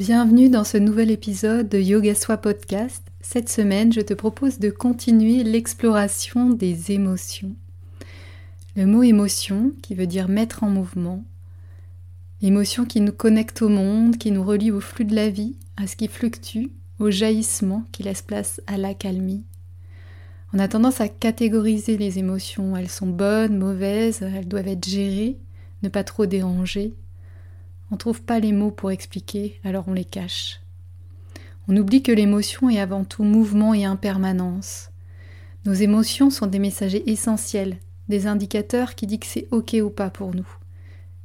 Bienvenue dans ce nouvel épisode de Yoga Soi Podcast. Cette semaine, je te propose de continuer l'exploration des émotions. Le mot émotion, qui veut dire mettre en mouvement, émotion qui nous connecte au monde, qui nous relie au flux de la vie, à ce qui fluctue, au jaillissement qui laisse place à l'accalmie. On a tendance à catégoriser les émotions. Elles sont bonnes, mauvaises, elles doivent être gérées, ne pas trop déranger, on ne trouve pas les mots pour expliquer, alors on les cache. On oublie que l'émotion est avant tout mouvement et impermanence. Nos émotions sont des messagers essentiels, des indicateurs qui disent que c'est ok ou pas pour nous.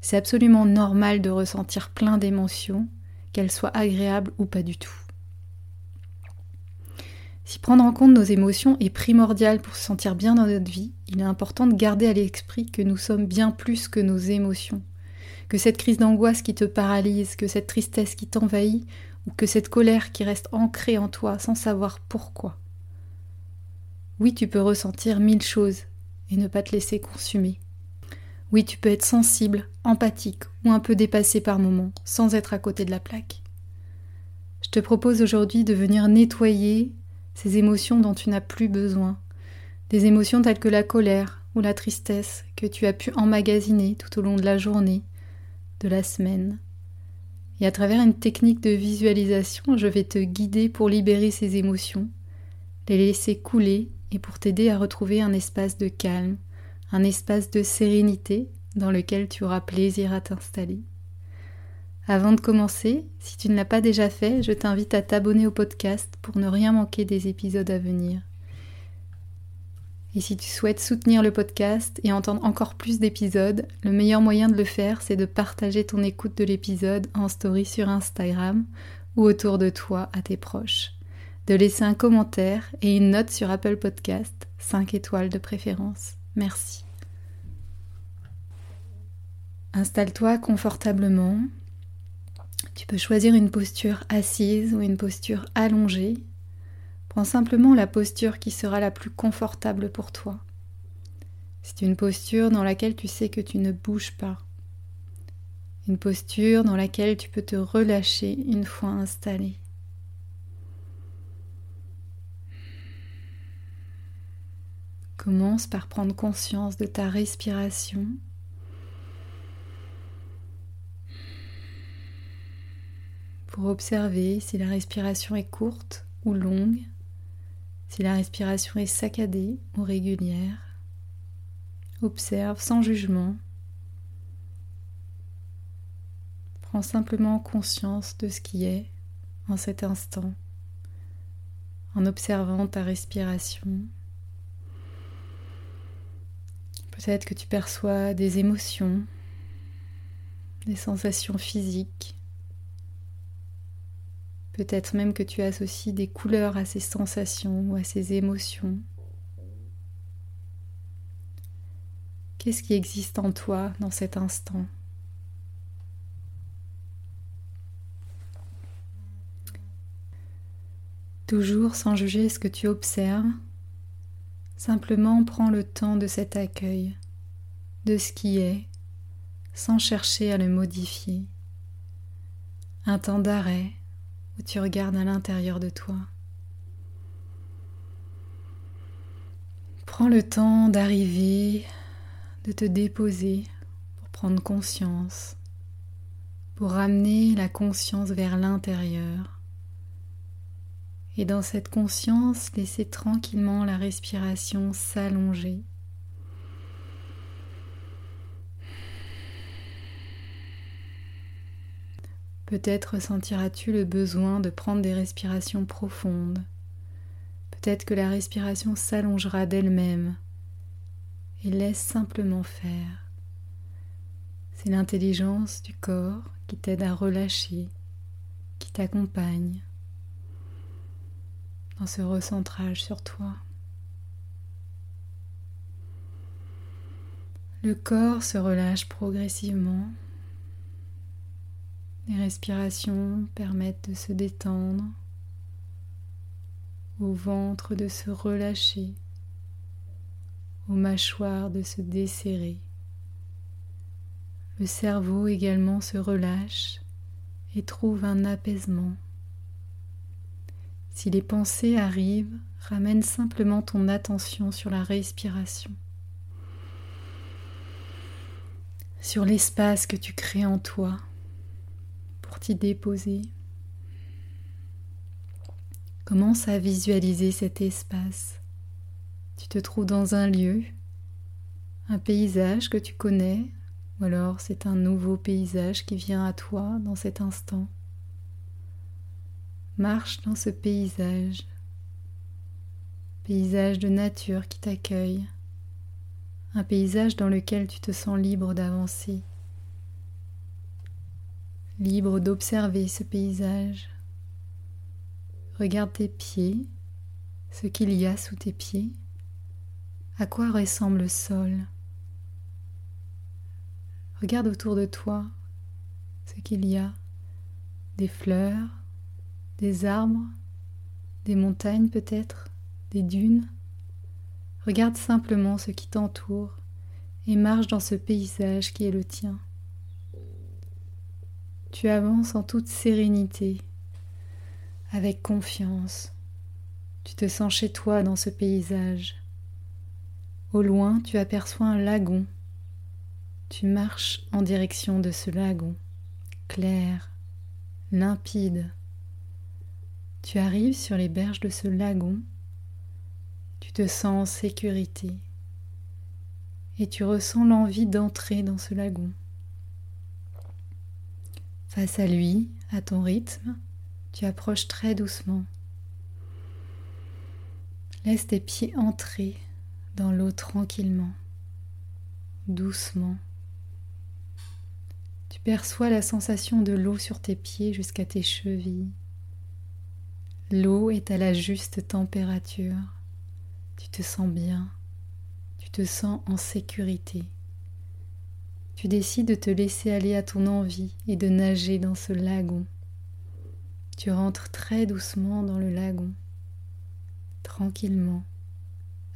C'est absolument normal de ressentir plein d'émotions, qu'elles soient agréables ou pas du tout. Si prendre en compte nos émotions est primordial pour se sentir bien dans notre vie, il est important de garder à l'esprit que nous sommes bien plus que nos émotions que cette crise d'angoisse qui te paralyse, que cette tristesse qui t'envahit, ou que cette colère qui reste ancrée en toi sans savoir pourquoi. Oui, tu peux ressentir mille choses et ne pas te laisser consumer. Oui, tu peux être sensible, empathique ou un peu dépassé par moments sans être à côté de la plaque. Je te propose aujourd'hui de venir nettoyer ces émotions dont tu n'as plus besoin, des émotions telles que la colère ou la tristesse que tu as pu emmagasiner tout au long de la journée, de la semaine. Et à travers une technique de visualisation, je vais te guider pour libérer ces émotions, les laisser couler et pour t'aider à retrouver un espace de calme, un espace de sérénité dans lequel tu auras plaisir à t'installer. Avant de commencer, si tu ne l'as pas déjà fait, je t'invite à t'abonner au podcast pour ne rien manquer des épisodes à venir. Et si tu souhaites soutenir le podcast et entendre encore plus d'épisodes, le meilleur moyen de le faire, c'est de partager ton écoute de l'épisode en story sur Instagram ou autour de toi à tes proches. De laisser un commentaire et une note sur Apple Podcast, 5 étoiles de préférence. Merci. Installe-toi confortablement. Tu peux choisir une posture assise ou une posture allongée Prends simplement la posture qui sera la plus confortable pour toi. C'est une posture dans laquelle tu sais que tu ne bouges pas. Une posture dans laquelle tu peux te relâcher une fois installé. Commence par prendre conscience de ta respiration. Pour observer si la respiration est courte ou longue. Si la respiration est saccadée ou régulière, observe sans jugement. Prends simplement conscience de ce qui est en cet instant en observant ta respiration. Peut-être que tu perçois des émotions, des sensations physiques, Peut-être même que tu associes des couleurs à ces sensations ou à ces émotions. Qu'est-ce qui existe en toi dans cet instant? Toujours sans juger ce que tu observes, simplement prends le temps de cet accueil, de ce qui est, sans chercher à le modifier. Un temps d'arrêt, où tu regardes à l'intérieur de toi. Prends le temps d'arriver, de te déposer pour prendre conscience, pour ramener la conscience vers l'intérieur. Et dans cette conscience, laisser tranquillement la respiration s'allonger Peut-être ressentiras-tu le besoin de prendre des respirations profondes. Peut-être que la respiration s'allongera d'elle-même. Et laisse simplement faire. C'est l'intelligence du corps qui t'aide à relâcher, qui t'accompagne dans ce recentrage sur toi. Le corps se relâche progressivement. Les respirations permettent de se détendre, au ventre de se relâcher, aux mâchoires de se desserrer. Le cerveau également se relâche et trouve un apaisement. Si les pensées arrivent, ramène simplement ton attention sur la respiration. sur l'espace que tu crées en toi pour déposer. Commence à visualiser cet espace? Tu te trouves dans un lieu, un paysage que tu connais, ou alors c'est un nouveau paysage qui vient à toi dans cet instant? Marche dans ce paysage, paysage de nature qui t'accueille un paysage dans lequel tu te sens libre d'avancer, libre d'observer ce paysage. Regarde tes pieds, ce qu'il y a sous tes pieds, à quoi ressemble le sol? Regarde autour de toi ce qu'il y a, des fleurs, des arbres, des montagnes peut-être, des dunes. Regarde simplement ce qui t'entoure et marche dans ce paysage qui est le tien. Tu avances en toute sérénité, avec confiance. Tu te sens chez toi dans ce paysage. Au loin, tu aperçois un lagon. Tu marches en direction de ce lagon, clair, limpide. Tu arrives sur les berges de ce lagon tu te sens en sécurité et tu ressens l'envie d'entrer dans ce lagon. Face à lui, à ton rythme, tu approches très doucement. Laisse tes pieds entrer dans l'eau tranquillement, doucement. Tu perçois la sensation de l'eau sur tes pieds jusqu'à tes chevilles. L'eau est à la juste température. Tu te sens bien, tu te sens en sécurité. Tu décides de te laisser aller à ton envie et de nager dans ce lagon. Tu rentres très doucement dans le lagon, tranquillement,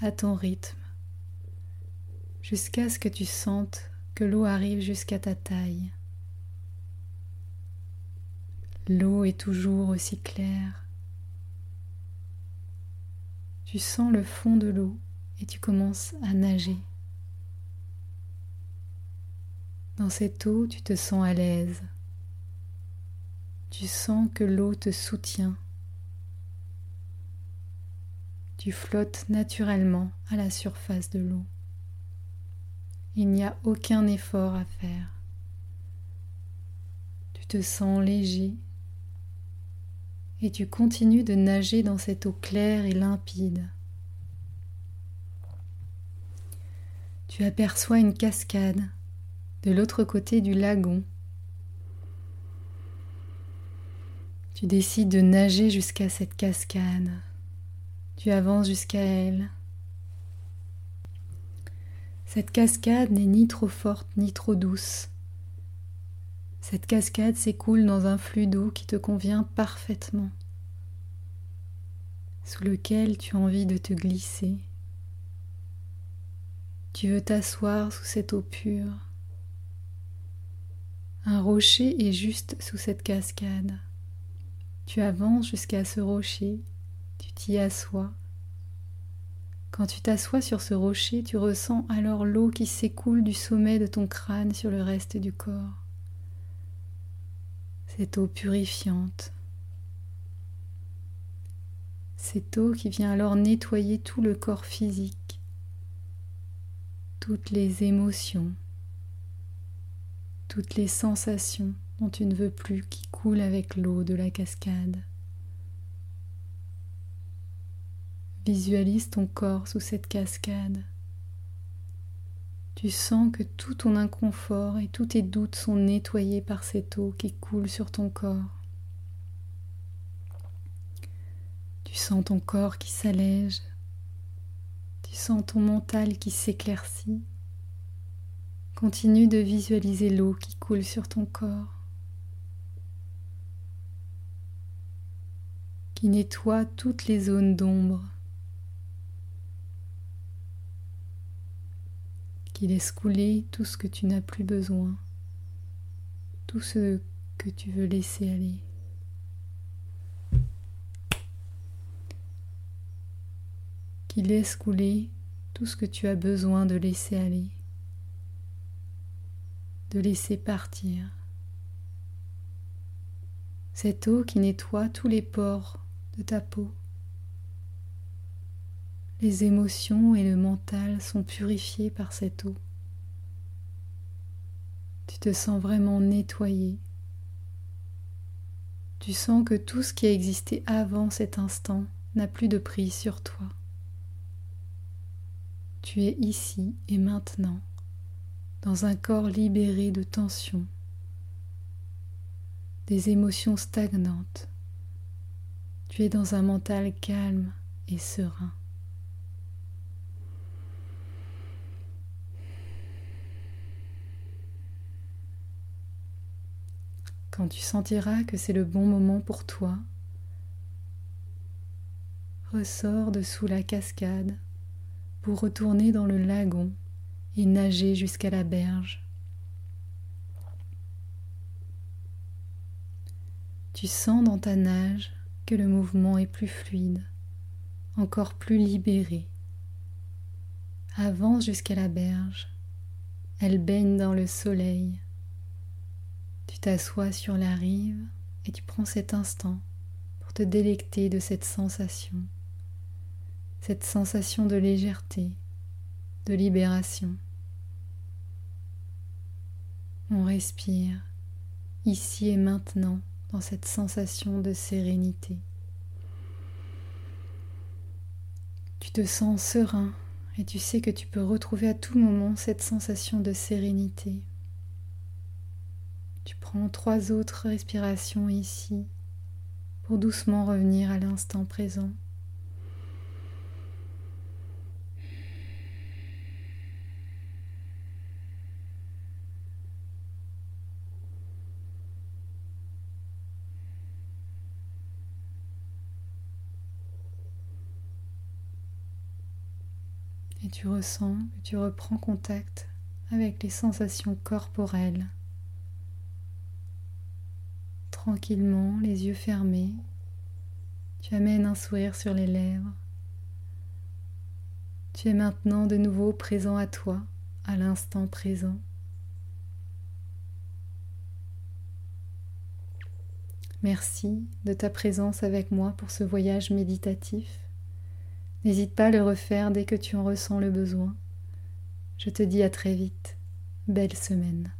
à ton rythme, jusqu'à ce que tu sentes que l'eau arrive jusqu'à ta taille. L'eau est toujours aussi claire, tu sens le fond de l'eau et tu commences à nager. Dans cette eau, tu te sens à l'aise. Tu sens que l'eau te soutient. Tu flottes naturellement à la surface de l'eau. Il n'y a aucun effort à faire. Tu te sens léger et tu continues de nager dans cette eau claire et limpide. Tu aperçois une cascade de l'autre côté du lagon. Tu décides de nager jusqu'à cette cascade. Tu avances jusqu'à elle. Cette cascade n'est ni trop forte ni trop douce. Cette cascade s'écoule dans un flux d'eau qui te convient parfaitement, sous lequel tu as envie de te glisser. Tu veux t'asseoir sous cette eau pure. Un rocher est juste sous cette cascade. Tu avances jusqu'à ce rocher, tu t'y assois. Quand tu t'assois sur ce rocher, tu ressens alors l'eau qui s'écoule du sommet de ton crâne sur le reste du corps cette eau purifiante. Cette eau qui vient alors nettoyer tout le corps physique, toutes les émotions, toutes les sensations dont tu ne veux plus qui coulent avec l'eau de la cascade. Visualise ton corps sous cette cascade. Tu sens que tout ton inconfort et tous tes doutes sont nettoyés par cette eau qui coule sur ton corps. Tu sens ton corps qui s'allège. Tu sens ton mental qui s'éclaircit. Continue de visualiser l'eau qui coule sur ton corps, qui nettoie toutes les zones d'ombre, qui laisse couler tout ce que tu n'as plus besoin, tout ce que tu veux laisser aller. qui laisse couler tout ce que tu as besoin de laisser aller laisser partir. Cette eau qui nettoie tous les pores de ta peau. Les émotions et le mental sont purifiés par cette eau. Tu te sens vraiment nettoyé. Tu sens que tout ce qui a existé avant cet instant n'a plus de prise sur toi. Tu es ici et maintenant dans un corps libéré de tension, des émotions stagnantes. Tu es dans un mental calme et serein. Quand tu sentiras que c'est le bon moment pour toi, ressors de sous la cascade pour retourner dans le lagon et nager jusqu'à la berge. Tu sens dans ta nage que le mouvement est plus fluide, encore plus libéré. Avance jusqu'à la berge, elle baigne dans le soleil. Tu t'assois sur la rive et tu prends cet instant pour te délecter de cette sensation, cette sensation de légèreté, de libération. On respire ici et maintenant dans cette sensation de sérénité. Tu te sens serein et tu sais que tu peux retrouver à tout moment cette sensation de sérénité. Tu prends trois autres respirations ici pour doucement revenir à l'instant présent. Et tu ressens que tu reprends contact avec les sensations corporelles. Tranquillement, les yeux fermés, tu amènes un sourire sur les lèvres. Tu es maintenant de nouveau présent à toi, à l'instant présent. Merci de ta présence avec moi pour ce voyage méditatif. N'hésite pas à le refaire dès que tu en ressens le besoin. Je te dis à très vite. Belle semaine.